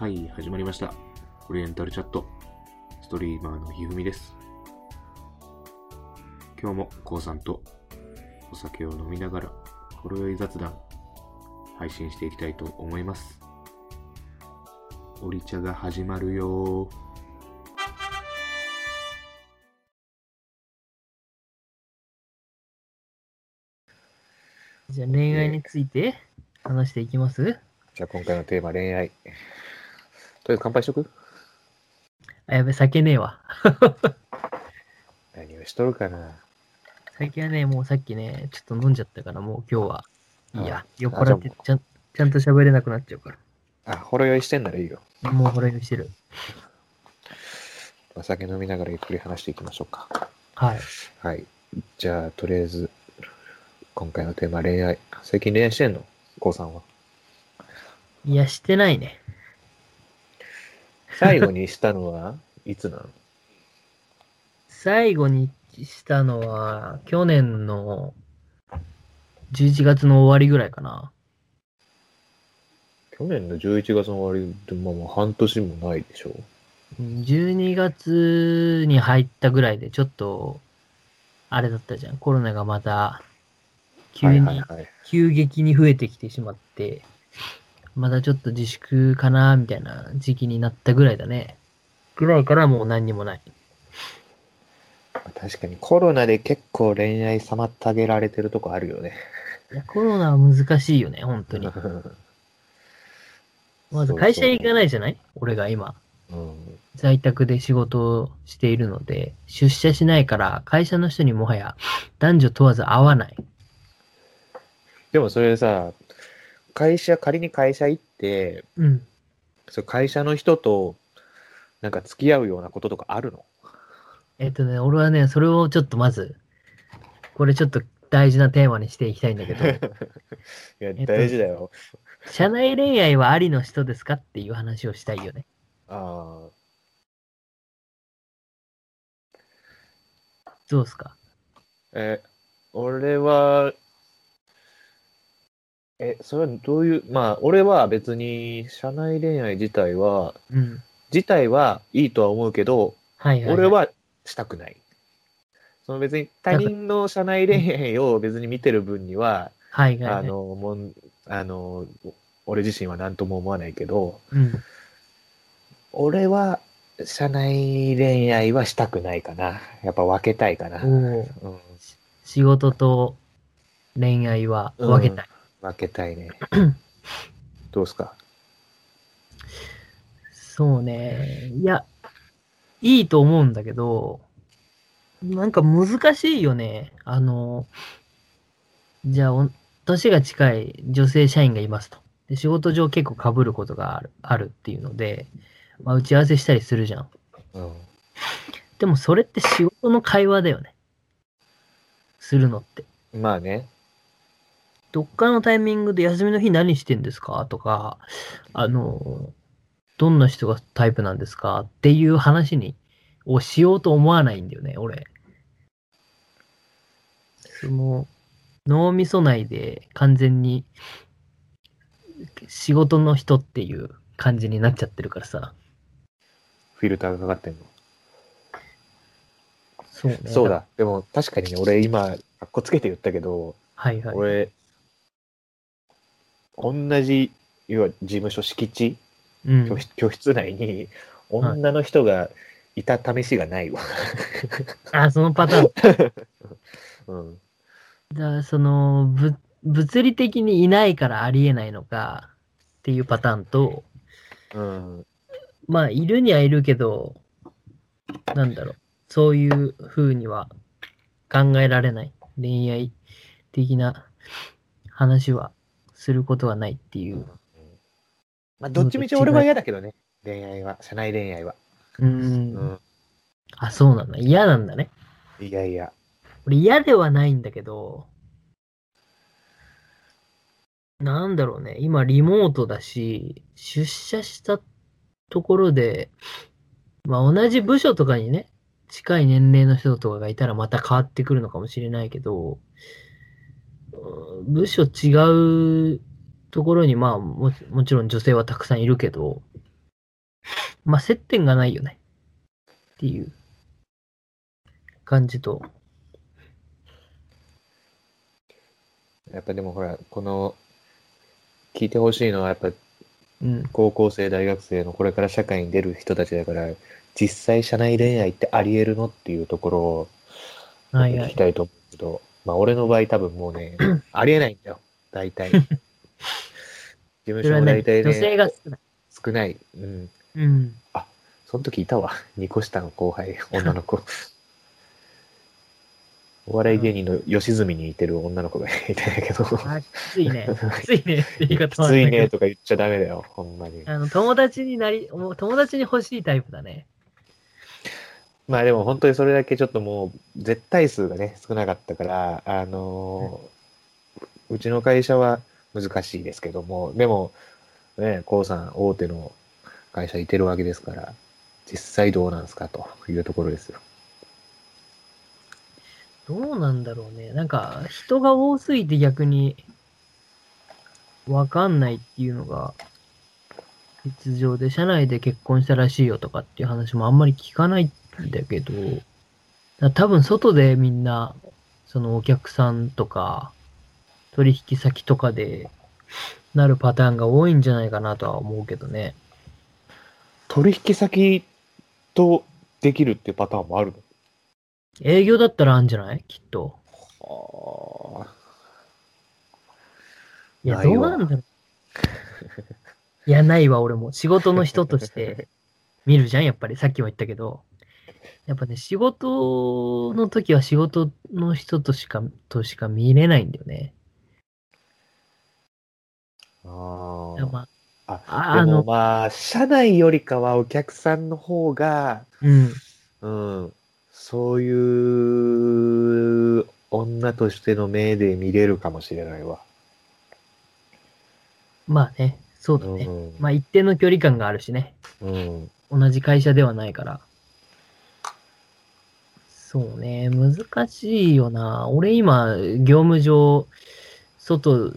はい、始まりました。オリエンタルチャット。ストリーマーのひふみです。今日もこうさんとお酒を飲みながら、ほろ酔い雑談、配信していきたいと思います。オリ茶が始まるよー。じゃあ恋愛について話していきます？じゃあ今回のテーマ恋愛。とりあえず乾杯しとく？あ、やべ、酒ねえわ。何をしとるかな酒はね、もうさっきね、ちょっと飲んじゃったから、もう今日は。いやあ、酔っ払ってちゃん、ちゃんと喋れなくなっちゃうかあ、ほろ酔いしてんならいいよ。ら。もうほろ酔いしてる。お酒飲みながらゆっくり話していきましょうか。はい。はい。じゃあ、とりあえず、今回のテーマ恋愛。最近恋愛してんの？こうさんは。いや、してないね。最後にしたのはいつなの？最後にしたのは、去年の11月の終わりぐらいかな。去年の11月の終わりで、まあもう半年もないでしょ？うん12月に入ったぐらいで、ちょっと、あれだったじゃん。コロナがまた、急に、はいはいはい。急激に増えてきてしまって、まだちょっと自粛かな、みたいな時期になったぐらいだね。ぐらいからもう何にもない。確かにコロナで結構恋愛妨げられてるとこあるよね。いやコロナは難しいよね、本当に。まず会社行かないじゃない？俺が今。うん。在宅で仕事をしているので、出社しないから、会社の人にもはや男女問わず会わない。でもそれさ、会社、仮に会社行って、うん。それ会社の人となんか付き合うようなこととかあるの？えっとね、俺はね、それをちょっとまず、これちょっと大事なテーマにしていきたいんだけど、いや、と大事だよ。社内恋愛はありの人ですかっていう話をしたいよね。ああ。どうですか？え、俺は、え、それはどういう、まあ、俺は別に、社内恋愛自体は、うん。自体はいいとは思うけど、はいはい、はい。俺、はしたくない。その別に他人の社内恋愛を別に見てる分には、はいはい、はい。あの、もん、あの、俺自身は何とも思わないけど、うん。俺は社内恋愛はしたくないかな。やっぱ分けたいかな。うん、仕事と恋愛は分けたい。分けたいね。どうすか？そうね。いや、いいと思うんだけど、なんか難しいよね。あの、じゃあ、お年が近い女性社員がいますと。で仕事上結構被ることがあるあるっていうので、まあ、打ち合わせしたりするじゃん。うん。でもそれって仕事の会話だよね。するのって。まあね。どっかのタイミングで休みの日何してんですか？とか、あの、どんな人がタイプなんですか？っていう話に、をしようと思わないんだよね、俺。その、脳みそ内で完全に仕事の人っていう感じになっちゃってるからさ。フィルターがかかってんの？そうね。そう。だ。でも確かにね、俺今、かっこつけて言ったけど、はいはい。俺、同じ、要は事務所敷地、うん居。室内に女の人がいた試しがないわ。あ、そのパターン。うん。だからその、ぶ、物理的にいないからありえないのかっていうパターンと、うん。まあ、いるにはいるけど、なんだろう、そういう風には考えられない。恋愛的な話はすることはないっていう。まあ、どっちみち俺は嫌だけどね。恋愛は、社内恋愛は。うーん。うん。あ、そうなんだ。嫌なんだね。いやいや。俺嫌ではないんだけど、なんだろうね。今リモートだし、出社したところで、まあ同じ部署とかにね、近い年齢の人とかがいたらまた変わってくるのかもしれないけど、うん部署違うところにまあももちろん女性はたくさんいるけど、まあ、接点がないよね。っていう感じと。やっぱでもほら、この、聞いてほしいのはやっぱうん。高校生、大学生のこれから社会に出る人たちだから、実際社内恋愛ってあり得るのっていうところをはいはい。聞きたいと思うけど、まあ俺の場合多分もうね、ありえないんだよ、大体。事務所も大体女性ね、が少ない。少ない。うん。うん。その時いたわ。2個下の後輩、女の子。お笑い芸人の吉住に似てる女の子がいたんやけど、あ、きついね。きついねって言いき方もあるんだけどついねとか言っちゃダメだよ、ほんまに。あの、友達になり、友達に欲しいタイプだね。まあでも本当にそれだけちょっともう絶対数がね少なかったからあのーうちの会社は難しいですけどもでもねこうさん大手の会社いてるわけですから実際どうなんですかというところですよ。どうなんだろうね。なんか、人が多すぎて逆に、わかんないっていうのが、実情で、社内で結婚したらしいよとかっていう話もあんまり聞かないだけど、多分外でみんな、そのお客さんとか、取引先とかで、なるパターンが多いんじゃないかなとは思うけどね。取引先とできるっていうパターンもある営業だったらあるんじゃない？きっと。のいや、ないわどうなんだろう。いや、ないわ、俺も。仕事の人として見るじゃん、やっぱり。さっきも言ったけど。やっぱね、仕事の時は仕事の人としか、としか見れないんだよね。あいやまああ、でもあの、まあ社内よりかはお客さんの方がうん。うん、そういう女としての目で見れるかもしれないわ。まあね、そうだね。うんまあ一定の距離感があるしね。うん、同じ会社ではないから。そうね、難しいよな。俺今、業務上、外、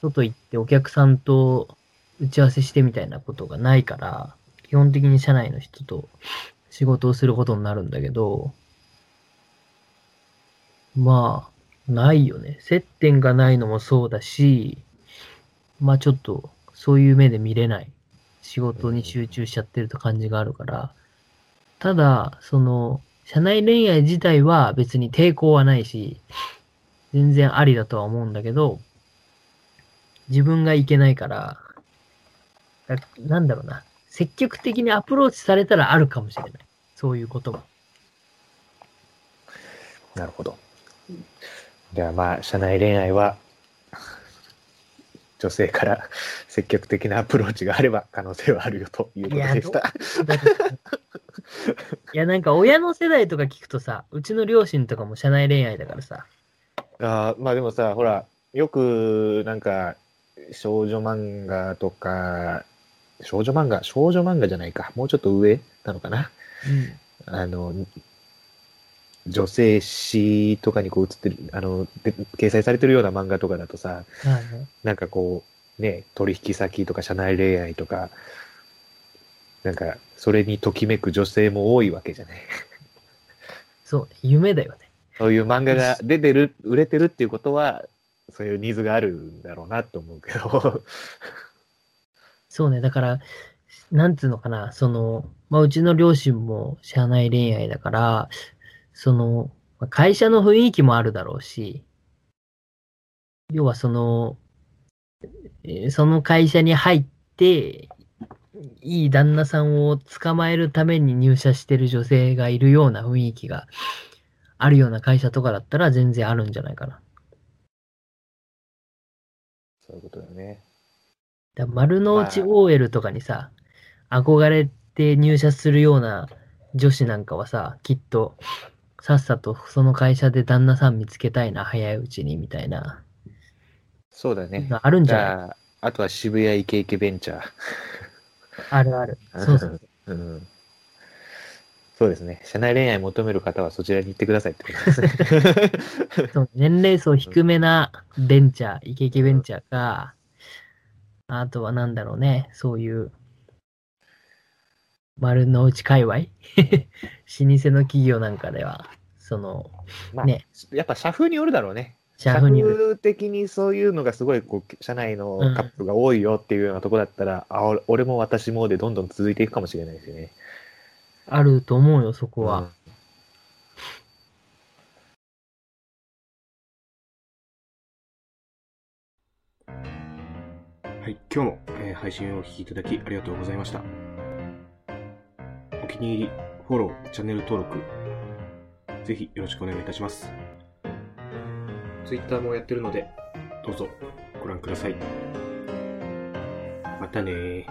外行ってお客さんと打ち合わせしてみたいなことがないから、基本的に社内の人と仕事をすることになるんだけど、まあ、ないよね。接点がないのもそうだし、まあちょっと、そういう目で見れない。仕事に集中しちゃってると感じがあるから、ただ、その、社内恋愛自体は別に抵抗はないし、全然ありだとは思うんだけど、自分がいけないから、だなんだろうな、積極的にアプローチされたらあるかもしれない。そういうことも。なるほど。ではまあ、社内恋愛は、女性から積極的なアプローチがあれば可能性はあるよということでした。いや、なんか親の世代とか聞くとさ、うちの両親とかも社内恋愛だからさ、あーまあでもさ、ほら、よくなんか少女漫画とか、少女漫画、少女漫画じゃないか、もうちょっと上なのかな。うん。あの、女性誌とかにこう映ってる、あの、で掲載されてるような漫画とかだとさ、まあね。なんかこう、ね、取引先とか社内恋愛とか、なんか、それにときめく女性も多いわけじゃない。そう、夢だよね。そういう漫画が出てる、売れてるっていうことは、そういうニーズがあるんだろうなと思うけど。そうね、だから、なんつうのかな、その、まあ、うちの両親も社内恋愛だから、その、まあ会社の雰囲気もあるだろうし、要はその、えーその会社に入って、いい旦那さんを捕まえるために入社してる女性がいるような雰囲気があるような会社とかだったら全然あるんじゃないかな。そういうことだよね。だ丸の内まあ OL とかにさ、憧れて入社するような女子なんかはさ、きっと、さっさとその会社で旦那さん見つけたいな、早いうちに、みたいな、そうだね。あるんじじゃない？あとは渋谷イケイケベンチャー。あるある。そうそう。うん。そうですね。社内恋愛求める方はそちらに行ってくださいってことですね。そう年齢層低めなベンチャー、イケイケベンチャーか、あとはなんだろうね、そういう、丸の内界隈？老舗の企業なんかでは、その、まあ、ねやっぱ社風によるだろうね。社風による。社風的にそういうのがすごいこう社内のカップルが多いよっていうようなとこだったら、あ俺俺も私もでどんどん続いていくかもしれないですよね。あると思うよ、そこは。うんはい、今日も、えー配信をお聞きいただきありがとうございました。お気に入り、フォロー、チャンネル登録、ぜひよろしくお願いいたします。Twitter もやってるので、どうぞご覧ください。またね。